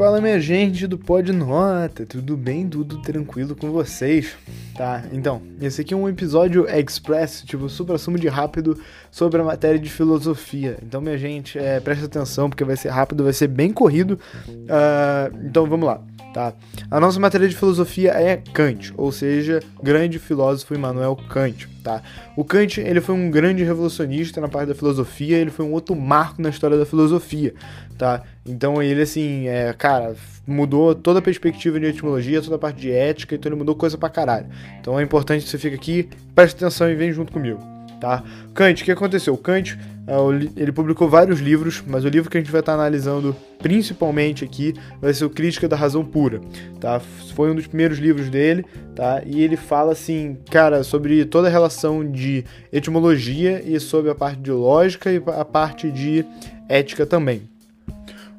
Fala minha gente do Pod Nota, tudo bem? Tudo tranquilo com vocês? Tá, então, esse aqui é um episódio express, tipo, super assumo de rápido sobre a matéria de filosofia. Então, minha gente, é, presta atenção porque vai ser rápido, vai ser bem corrido. Uh, então, vamos lá tá? A nossa matéria de filosofia é Kant, ou seja, grande filósofo Immanuel Kant, tá? O Kant, ele foi um grande revolucionista na parte da filosofia, ele foi um outro marco na história da filosofia, tá? Então ele, assim, é, cara, mudou toda a perspectiva de etimologia, toda a parte de ética, então ele mudou coisa pra caralho. Então é importante que você fique aqui, preste atenção e vem junto comigo tá? Kant, o que aconteceu? Kant, uh, ele publicou vários livros, mas o livro que a gente vai estar tá analisando principalmente aqui vai ser o Crítica da Razão Pura, tá? Foi um dos primeiros livros dele, tá? E ele fala assim, cara, sobre toda a relação de etimologia e sobre a parte de lógica e a parte de ética também.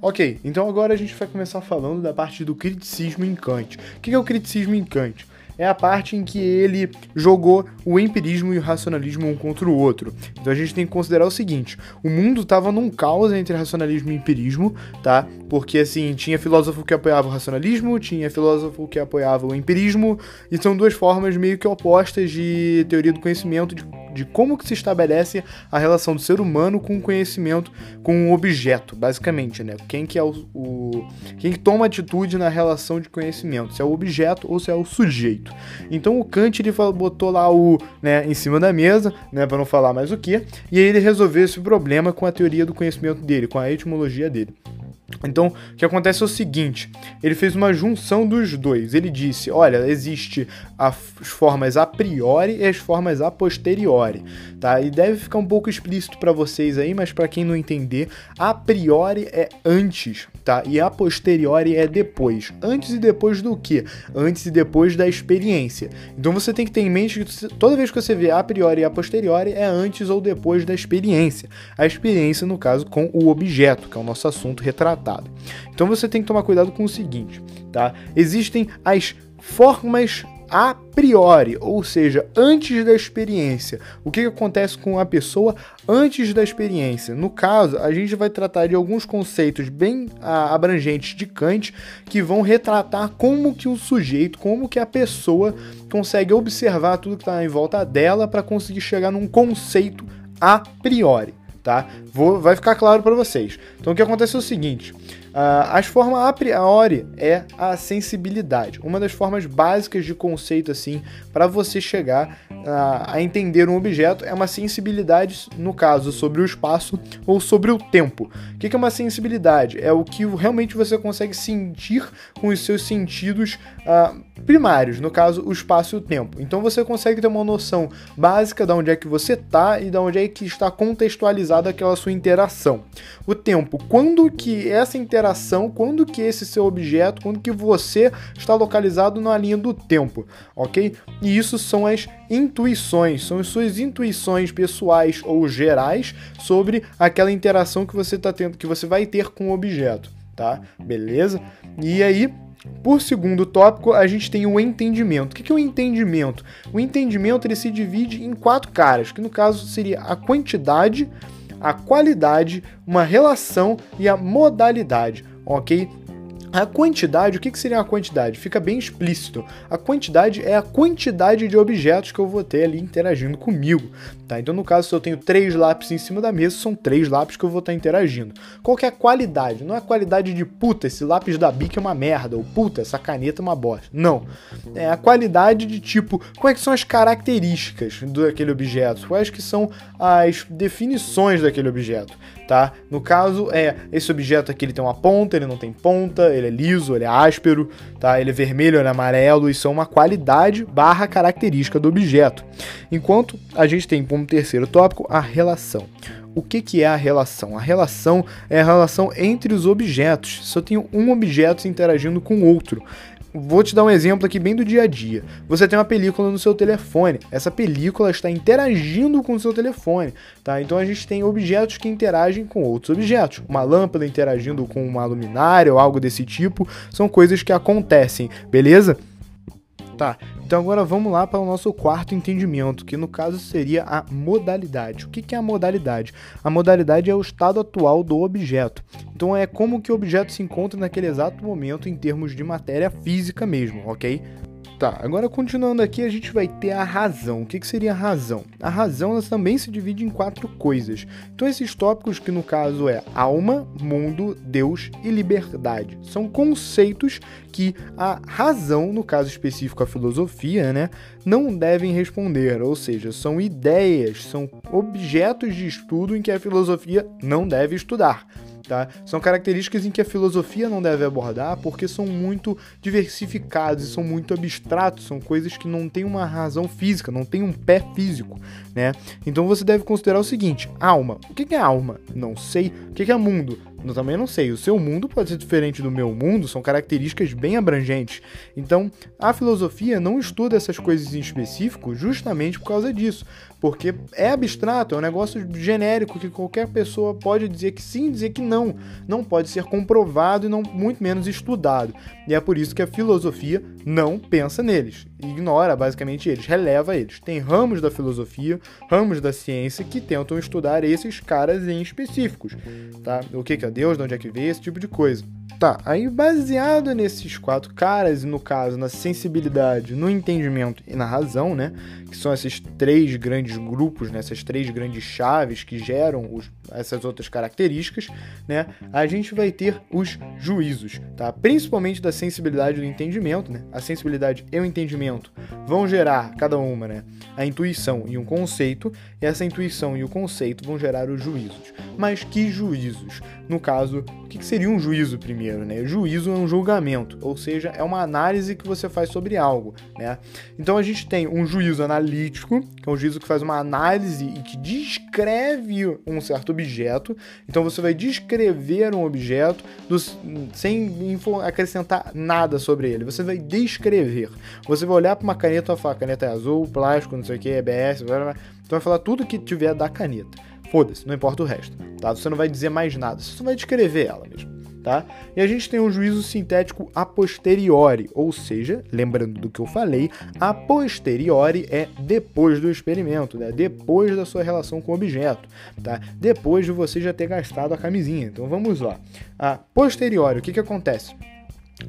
Ok, então agora a gente vai começar falando da parte do criticismo em Kant. O que é o criticismo em Kant? É a parte em que ele jogou o empirismo e o racionalismo um contra o outro. Então a gente tem que considerar o seguinte: o mundo estava num caos entre racionalismo e empirismo, tá? Porque assim, tinha filósofo que apoiava o racionalismo, tinha filósofo que apoiava o empirismo, e são duas formas meio que opostas de teoria do conhecimento, de de como que se estabelece a relação do ser humano com o conhecimento, com o objeto, basicamente, né? Quem que é o, o quem que toma atitude na relação de conhecimento, se é o objeto ou se é o sujeito. Então o Kant ele botou lá o, né, em cima da mesa, né, para não falar mais o que, e aí ele resolveu esse problema com a teoria do conhecimento dele, com a etimologia dele. Então, o que acontece é o seguinte: ele fez uma junção dos dois. Ele disse: olha, existe as formas a priori e as formas a posteriori, tá? E deve ficar um pouco explícito para vocês aí, mas para quem não entender, a priori é antes, tá? E a posteriori é depois. Antes e depois do que? Antes e depois da experiência. Então você tem que ter em mente que toda vez que você vê a priori e a posteriori é antes ou depois da experiência. A experiência, no caso, com o objeto, que é o nosso assunto retratado. Então você tem que tomar cuidado com o seguinte, tá? Existem as formas a priori, ou seja, antes da experiência. O que, acontece com a pessoa antes da experiência? No caso, a gente vai tratar de alguns conceitos bem ah, abrangentes de Kant que vão retratar como que o sujeito, como que a pessoa consegue observar tudo que está em volta dela para conseguir chegar num conceito a priori tá? Vou, vai ficar claro para vocês. Então o que acontece é o seguinte: as formas a priori é a sensibilidade, uma das formas básicas de conceito assim para você chegar uh, a entender um objeto é uma sensibilidade, no caso sobre o espaço ou sobre o tempo. O que é uma sensibilidade? É o que realmente você consegue sentir com os seus sentidos uh, primários, no caso o espaço e o tempo. Então você consegue ter uma noção básica de onde é que você está e de onde é que está contextualizada aquela sua interação. O tempo, quando que essa interação, quando que esse seu objeto, quando que você está localizado na linha do tempo, ok? E isso são as intuições, são as suas intuições pessoais ou gerais sobre aquela interação que você tá tendo, que você vai ter com o objeto, tá? Beleza? E aí por segundo tópico, a gente tem o entendimento. O que é o entendimento? O entendimento ele se divide em quatro caras, que no caso seria a quantidade, a qualidade, uma relação e a modalidade, ok? A quantidade, o que, que seria a quantidade? Fica bem explícito. A quantidade é a quantidade de objetos que eu vou ter ali interagindo comigo, tá? Então, no caso, se eu tenho três lápis em cima da mesa, são três lápis que eu vou estar interagindo. Qual que é a qualidade? Não é a qualidade de puta, esse lápis da Bic é uma merda, ou puta, essa caneta é uma bosta. Não. É a qualidade de tipo, quais são as características daquele objeto, quais que são as definições daquele objeto, tá? No caso, é esse objeto aqui ele tem uma ponta, ele não tem ponta, ele é liso, ele é áspero, tá? Ele é vermelho, ele é amarelo, isso é uma qualidade barra característica do objeto. Enquanto a gente tem como terceiro tópico a relação. O que, que é a relação? A relação é a relação entre os objetos. Se eu tenho um objeto interagindo com outro, Vou te dar um exemplo aqui bem do dia a dia. Você tem uma película no seu telefone. Essa película está interagindo com o seu telefone, tá? Então a gente tem objetos que interagem com outros objetos. Uma lâmpada interagindo com uma luminária ou algo desse tipo. São coisas que acontecem, beleza? Tá. Então agora vamos lá para o nosso quarto entendimento, que no caso seria a modalidade. O que é a modalidade? A modalidade é o estado atual do objeto. Então é como que o objeto se encontra naquele exato momento em termos de matéria física mesmo, ok? Tá, agora continuando aqui, a gente vai ter a razão. O que, que seria a razão? A razão ela também se divide em quatro coisas. Então, esses tópicos, que no caso é alma, mundo, Deus e liberdade, são conceitos que a razão, no caso específico a filosofia, né, não devem responder, ou seja, são ideias, são objetos de estudo em que a filosofia não deve estudar. Tá? São características em que a filosofia não deve abordar porque são muito diversificados e são muito abstratos, são coisas que não têm uma razão física, não têm um pé físico, né? Então você deve considerar o seguinte: alma. O que é alma? Não sei. O que é mundo? Eu também não sei. O seu mundo pode ser diferente do meu mundo, são características bem abrangentes. Então, a filosofia não estuda essas coisas em específico justamente por causa disso. Porque é abstrato, é um negócio genérico que qualquer pessoa pode dizer que sim, dizer que não. Não pode ser comprovado e não muito menos estudado. E é por isso que a filosofia não pensa neles. Ignora basicamente eles, releva eles. Tem ramos da filosofia, ramos da ciência que tentam estudar esses caras em específicos. Tá? O que é Deus, de onde é que veio, esse tipo de coisa. Tá, aí baseado nesses quatro caras, e no caso na sensibilidade, no entendimento e na razão, né? Que são esses três grandes grupos, né, essas três grandes chaves que geram os, essas outras características, né? A gente vai ter os juízos, tá? Principalmente da sensibilidade e do entendimento, né? A sensibilidade e o entendimento vão gerar, cada uma, né? A intuição e um conceito, e essa intuição e o conceito vão gerar os juízos. Mas que juízos? No caso, o que seria um juízo primeiro? Né? Juízo é um julgamento, ou seja, é uma análise que você faz sobre algo. Né? Então a gente tem um juízo analítico, que é um juízo que faz uma análise e que descreve um certo objeto. Então você vai descrever um objeto dos, sem acrescentar nada sobre ele. Você vai descrever. Você vai olhar para uma caneta e falar: caneta é azul, plástico, não sei o que, EBS, blá, blá, blá. então vai falar tudo que tiver da caneta. Foda-se, não importa o resto, tá? Você não vai dizer mais nada, você só vai descrever ela mesmo, tá? E a gente tem um juízo sintético a posteriori, ou seja, lembrando do que eu falei, a posteriori é depois do experimento, né? Depois da sua relação com o objeto, tá? Depois de você já ter gastado a camisinha. Então vamos lá. A posteriori, o que que acontece?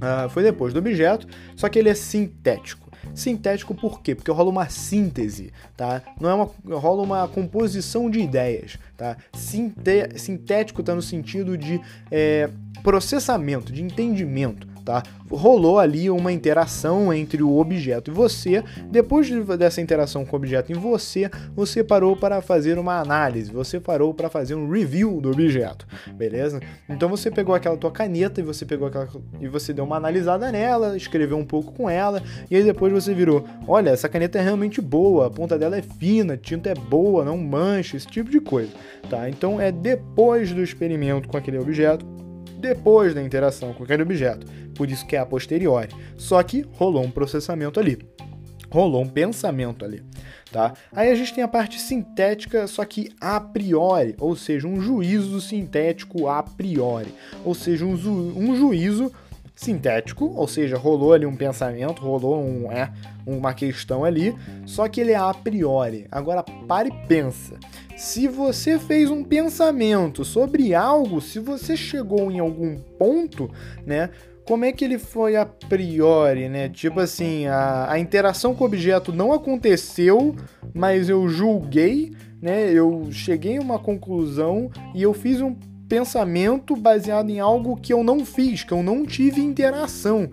Uh, foi depois do objeto, só que ele é sintético. Sintético por quê? Porque rola uma síntese, tá? Não é uma rola uma composição de ideias, tá? Sinte, sintético tá no sentido de é, processamento, de entendimento tá? Rolou ali uma interação entre o objeto e você. Depois dessa interação com o objeto em você, você parou para fazer uma análise, você parou para fazer um review do objeto, beleza? Então você pegou aquela tua caneta e você pegou aquela e você deu uma analisada nela, escreveu um pouco com ela e aí depois você virou, olha, essa caneta é realmente boa, a ponta dela é fina, a tinta é boa, não mancha, esse tipo de coisa, tá? Então é depois do experimento com aquele objeto depois da interação com aquele objeto, por isso que é a posteriori. Só que rolou um processamento ali, rolou um pensamento ali. Tá? Aí a gente tem a parte sintética, só que a priori, ou seja, um juízo sintético a priori, ou seja, um, um juízo sintético, ou seja, rolou ali um pensamento, rolou um, é, uma questão ali, só que ele é a priori. Agora pare e pensa. Se você fez um pensamento sobre algo, se você chegou em algum ponto, né? Como é que ele foi a priori, né? Tipo assim, a, a interação com o objeto não aconteceu, mas eu julguei, né? Eu cheguei a uma conclusão e eu fiz um pensamento baseado em algo que eu não fiz, que eu não tive interação.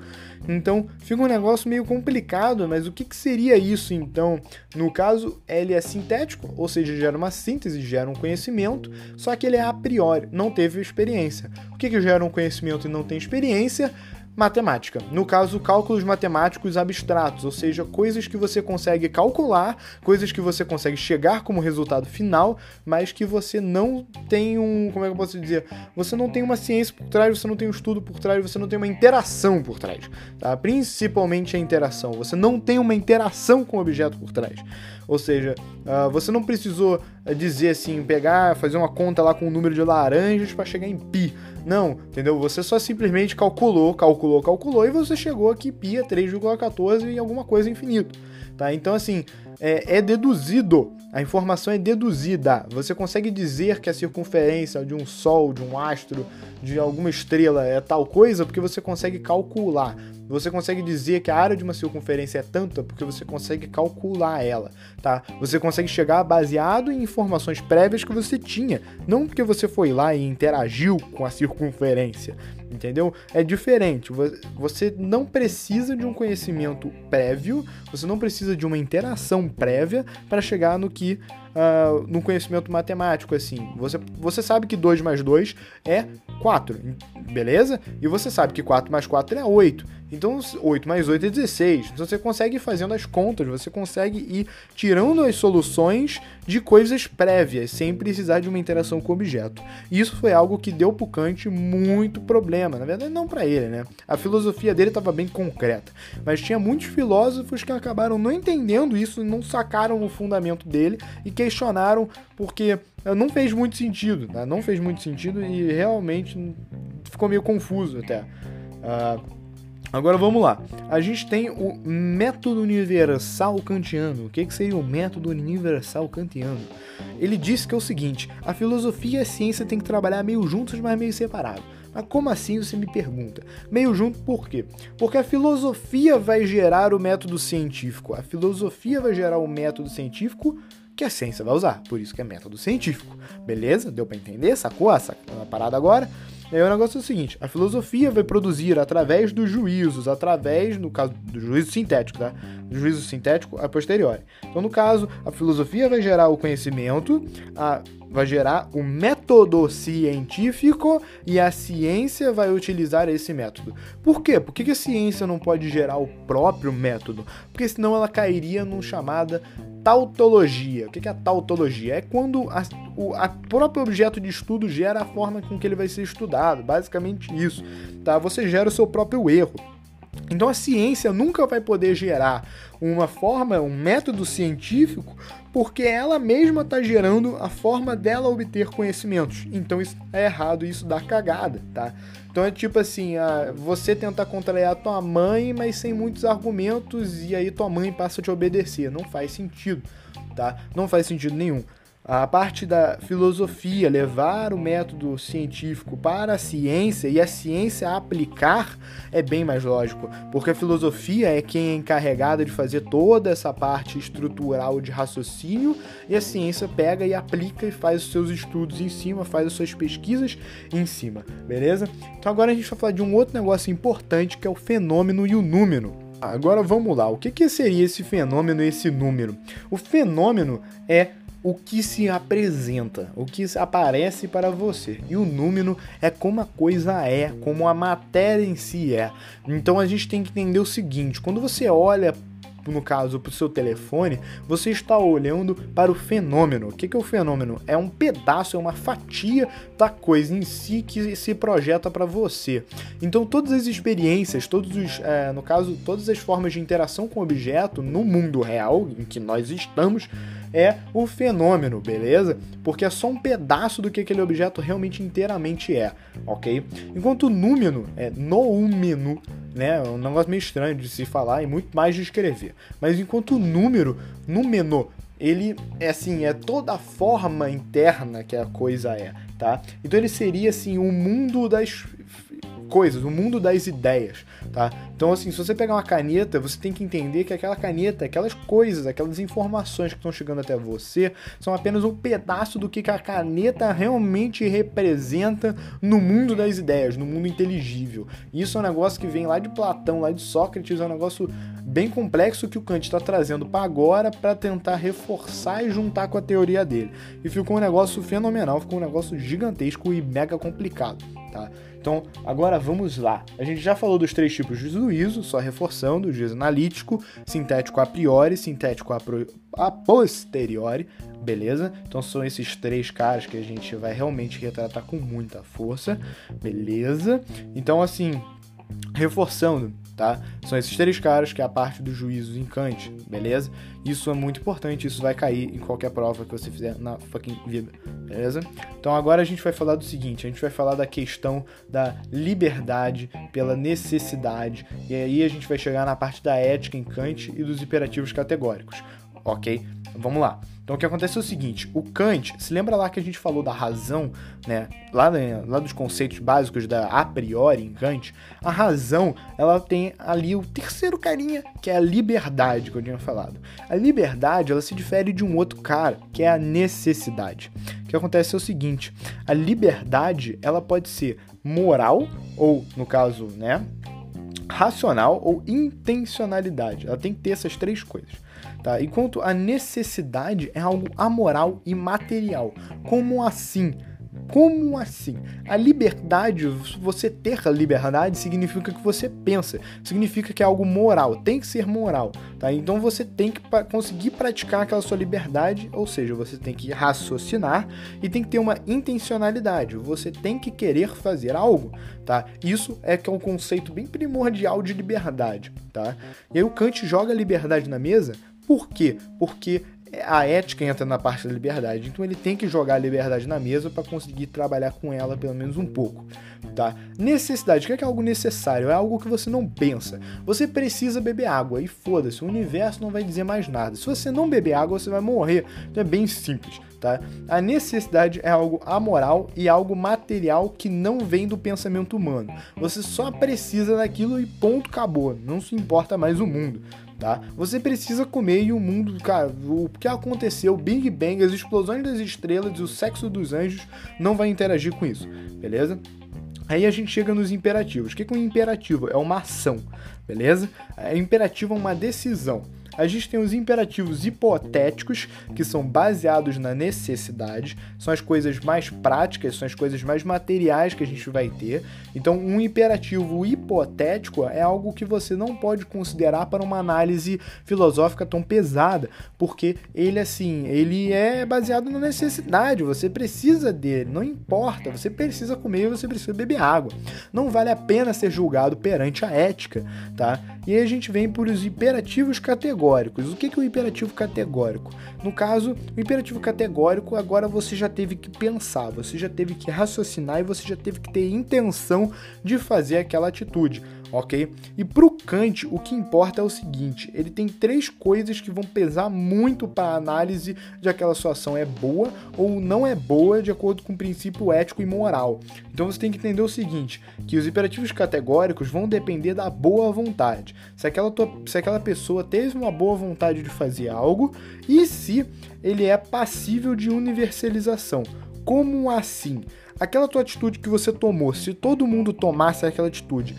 Então fica um negócio meio complicado, mas o que, que seria isso então? No caso, ele é sintético, ou seja, gera uma síntese, gera um conhecimento, só que ele é a priori, não teve experiência. O que, que gera um conhecimento e não tem experiência? Matemática. No caso, cálculos matemáticos abstratos, ou seja, coisas que você consegue calcular, coisas que você consegue chegar como resultado final, mas que você não tem um, como é que eu posso dizer? Você não tem uma ciência por trás, você não tem um estudo por trás, você não tem uma interação por trás, tá? Principalmente a interação. Você não tem uma interação com o objeto por trás. Ou seja, uh, você não precisou dizer assim, pegar, fazer uma conta lá com o número de laranjas para chegar em pi. Não, entendeu? Você só simplesmente calculou, calculou, calculou e você chegou aqui pi é 3,14 e alguma coisa infinito, tá? Então, assim, é, é deduzido, a informação é deduzida. Você consegue dizer que a circunferência de um Sol, de um astro, de alguma estrela é tal coisa porque você consegue calcular. Você consegue dizer que a área de uma circunferência é tanta porque você consegue calcular ela, tá? Você consegue chegar baseado em informações prévias que você tinha, não porque você foi lá e interagiu com a circunferência, entendeu? É diferente. Você não precisa de um conhecimento prévio, você não precisa de uma interação prévia para chegar no que que uh, no conhecimento matemático, assim. Você, você sabe que 2 mais 2 é 4, beleza? E você sabe que 4 mais 4 é 8. Então, 8 mais 8 é 16. Então, você consegue ir fazendo as contas, você consegue ir tirando as soluções de coisas prévias, sem precisar de uma interação com o objeto. E isso foi algo que deu pro Kant muito problema. Na verdade, não para ele, né? A filosofia dele estava bem concreta. Mas tinha muitos filósofos que acabaram não entendendo isso, não sacaram o fundamento dele e questionaram porque não fez muito sentido, tá? Não fez muito sentido e realmente ficou meio confuso até. Uh, Agora vamos lá. A gente tem o método universal kantiano. O que, que seria o método universal kantiano? Ele disse que é o seguinte: a filosofia e a ciência têm que trabalhar meio juntos, mas meio separados. Mas como assim você me pergunta? Meio junto por quê? Porque a filosofia vai gerar o método científico. A filosofia vai gerar o método científico que a ciência vai usar. Por isso que é método científico. Beleza? Deu para entender? Sacou essa parada agora? E aí o negócio é o seguinte: a filosofia vai produzir através dos juízos, através, no caso do juízo sintético, tá? Do juízo sintético a posteriori. Então, no caso, a filosofia vai gerar o conhecimento, a, vai gerar o método científico e a ciência vai utilizar esse método. Por quê? Por que a ciência não pode gerar o próprio método? Porque senão ela cairia num chamada tautologia. O que é a tautologia? É quando a, o a próprio objeto de estudo gera a forma com que ele vai ser estudado. Basicamente isso. Tá? Você gera o seu próprio erro. Então a ciência nunca vai poder gerar uma forma, um método científico, porque ela mesma está gerando a forma dela obter conhecimentos. Então isso é errado, isso dá cagada, tá? Então é tipo assim, ah, você tentar contrair a tua mãe, mas sem muitos argumentos, e aí tua mãe passa a te obedecer. Não faz sentido, tá? Não faz sentido nenhum. A parte da filosofia, levar o método científico para a ciência e a ciência aplicar é bem mais lógico, porque a filosofia é quem é encarregada de fazer toda essa parte estrutural de raciocínio e a ciência pega e aplica e faz os seus estudos em cima, faz as suas pesquisas em cima, beleza? Então agora a gente vai falar de um outro negócio importante que é o fenômeno e o número. Agora vamos lá, o que, que seria esse fenômeno esse número? O fenômeno é o que se apresenta, o que aparece para você. E o número é como a coisa é, como a matéria em si é. Então a gente tem que entender o seguinte: quando você olha no caso, para o seu telefone, você está olhando para o fenômeno. O que é o fenômeno? É um pedaço, é uma fatia da coisa em si que se projeta para você. Então, todas as experiências, todos os, é, no caso, todas as formas de interação com o objeto no mundo real em que nós estamos é o fenômeno, beleza? Porque é só um pedaço do que aquele objeto realmente inteiramente é, ok? Enquanto o número é noumeno, né? É um negócio meio estranho de se falar e muito mais de escrever. Mas enquanto número, número, ele é assim, é toda a forma interna que a coisa é, tá? Então ele seria assim o mundo das coisas, o mundo das ideias, tá? Então, assim, se você pegar uma caneta, você tem que entender que aquela caneta, aquelas coisas, aquelas informações que estão chegando até você, são apenas um pedaço do que a caneta realmente representa no mundo das ideias, no mundo inteligível. Isso é um negócio que vem lá de Platão, lá de Sócrates, é um negócio bem complexo que o Kant está trazendo para agora para tentar reforçar e juntar com a teoria dele. E ficou um negócio fenomenal, ficou um negócio gigantesco e mega complicado, tá? Então, agora vamos lá. A gente já falou dos três tipos de juízo, só reforçando: juízo analítico, sintético a priori, sintético a, pro... a posteriori, beleza? Então são esses três caras que a gente vai realmente retratar com muita força, beleza? Então, assim, reforçando, tá? São esses três caras que é a parte dos juízos em Kant, beleza? Isso é muito importante, isso vai cair em qualquer prova que você fizer na fucking vida, beleza? Então agora a gente vai falar do seguinte, a gente vai falar da questão da liberdade pela necessidade, e aí a gente vai chegar na parte da ética em Kant e dos imperativos categóricos, ok? Vamos lá. Então o que acontece é o seguinte, o Kant, se lembra lá que a gente falou da razão, né? Lá, né, lá dos conceitos básicos da a priori em Kant, a razão, ela tem ali o terceiro carinha, que é a liberdade, que eu tinha falado. A liberdade, ela se difere de um outro cara, que é a necessidade. O que acontece é o seguinte, a liberdade, ela pode ser moral, ou no caso, né, racional ou intencionalidade. Ela tem que ter essas três coisas. Tá? Enquanto a necessidade é algo amoral e material. Como assim? Como assim? A liberdade, você ter a liberdade significa que você pensa, significa que é algo moral, tem que ser moral, tá? Então você tem que conseguir praticar aquela sua liberdade, ou seja, você tem que raciocinar e tem que ter uma intencionalidade, você tem que querer fazer algo, tá? Isso é que é um conceito bem primordial de liberdade, tá? E aí o Kant joga a liberdade na mesa por quê? Porque a ética entra na parte da liberdade, então ele tem que jogar a liberdade na mesa para conseguir trabalhar com ela pelo menos um pouco, tá? Necessidade, o que é, algo necessário? É algo que você não pensa. Você precisa beber água e foda-se, o universo não vai dizer mais nada. Se você não beber água, você vai morrer. Então é bem simples, tá? A necessidade é algo amoral e algo material que não vem do pensamento humano. Você só precisa daquilo e ponto acabou. Não se importa mais o mundo tá? Você precisa comer e o mundo, cara, o que aconteceu, Big Bang, as explosões das estrelas e o sexo dos anjos não vai interagir com isso, beleza? Aí a gente chega nos imperativos. O que é um imperativo? É uma ação, beleza? É imperativo é uma decisão a gente tem os imperativos hipotéticos, que são baseados na necessidade, são as coisas mais práticas, são as coisas mais materiais que a gente vai ter. Então, um imperativo hipotético é algo que você não pode considerar para uma análise filosófica tão pesada, porque ele assim, ele é baseado na necessidade, você precisa dele, não importa, você precisa comer, você precisa beber água. Não vale a pena ser julgado perante a ética, tá? E aí a gente vem por os imperativos categóricos categóricos. O que é o imperativo categórico? No caso, o imperativo categórico agora você já teve que pensar, você já teve que raciocinar e você já teve que ter intenção de fazer aquela atitude ok? E para o Kant, o que importa é o seguinte: ele tem três coisas que vão pesar muito para a análise de aquela situação é boa ou não é boa de acordo com o princípio ético e moral. Então você tem que entender o seguinte: que os imperativos categóricos vão depender da boa vontade. Se aquela, se aquela pessoa teve uma boa vontade de fazer algo e se ele é passível de universalização. Como assim? Aquela tua atitude que você tomou, se todo mundo tomasse aquela atitude,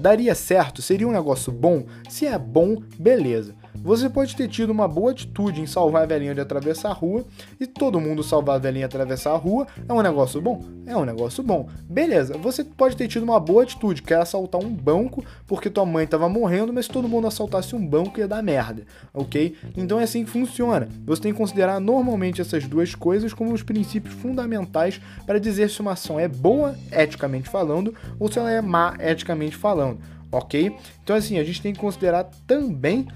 daria certo? Seria um negócio bom? Se é bom, beleza. Você pode ter tido uma boa atitude em salvar a velhinha de atravessar a rua e todo mundo salvar a velhinha de atravessar a rua é um negócio bom? É um negócio bom. Beleza, você pode ter tido uma boa atitude, que era assaltar um banco porque tua mãe estava morrendo, mas se todo mundo assaltasse um banco ia dar merda, ok? Então é assim que funciona. Você tem que considerar normalmente essas duas coisas como os princípios fundamentais para dizer se uma ação é boa, eticamente falando, ou se ela é má, eticamente falando, ok? Então assim, a gente tem que considerar também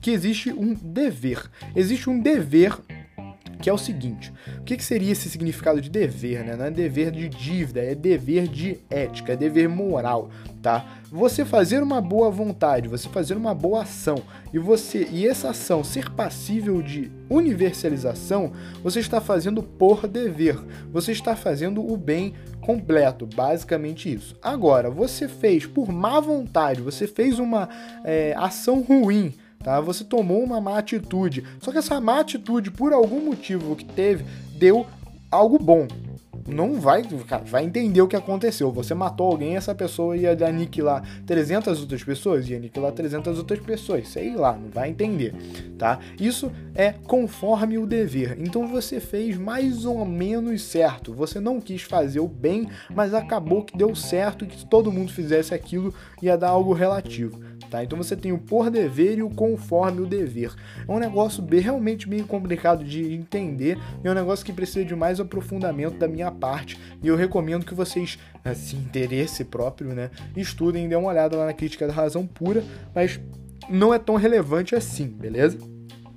que existe um dever. Existe um dever que é o seguinte: o que, que, seria esse significado de dever, né? Não é dever de dívida, é dever de ética, é dever moral, tá? Você fazer uma boa vontade, você fazer uma boa ação e você e essa ação ser passível de universalização, você está fazendo por dever, você está fazendo o bem completo, basicamente isso. Agora, você fez por má vontade, você fez uma é, ação ruim tá? Você tomou uma má atitude. Só que essa má atitude, por algum motivo que teve, deu algo bom. Não vai, cara, vai entender o que aconteceu. Você matou alguém, essa pessoa ia aniquilar 300 outras pessoas, ia aniquilar 300 outras pessoas, sei lá, não vai entender, tá? Isso é conforme o dever. Então você fez mais ou menos certo. Você não quis fazer o bem, mas acabou que deu certo que todo mundo fizesse aquilo ia dar algo relativo. Tá? Então você tem o por dever e o conforme o dever. É um negócio realmente bem complicado de entender e é um negócio que precisa de mais aprofundamento da minha à parte e eu recomendo que vocês, assim, interesse próprio, né, estudem e dêem uma olhada lá na crítica da razão pura, mas não é tão relevante assim, beleza?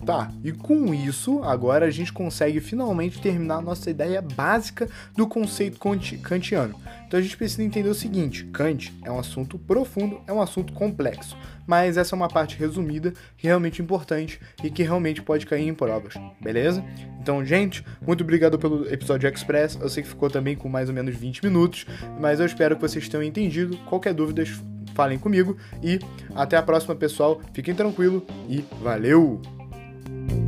Tá, e com isso, agora a gente consegue finalmente terminar a nossa ideia básica do conceito kantiano. Então a gente precisa entender o seguinte: Kant é um assunto profundo, é um assunto complexo, mas essa é uma parte resumida que é realmente importante e que realmente pode cair em provas, beleza? Então, gente, muito obrigado pelo episódio Express. Eu sei que ficou também com mais ou menos 20 minutos, mas eu espero que vocês tenham entendido. Qualquer dúvida, falem comigo e até a próxima, pessoal. Fiquem tranquilos e valeu! you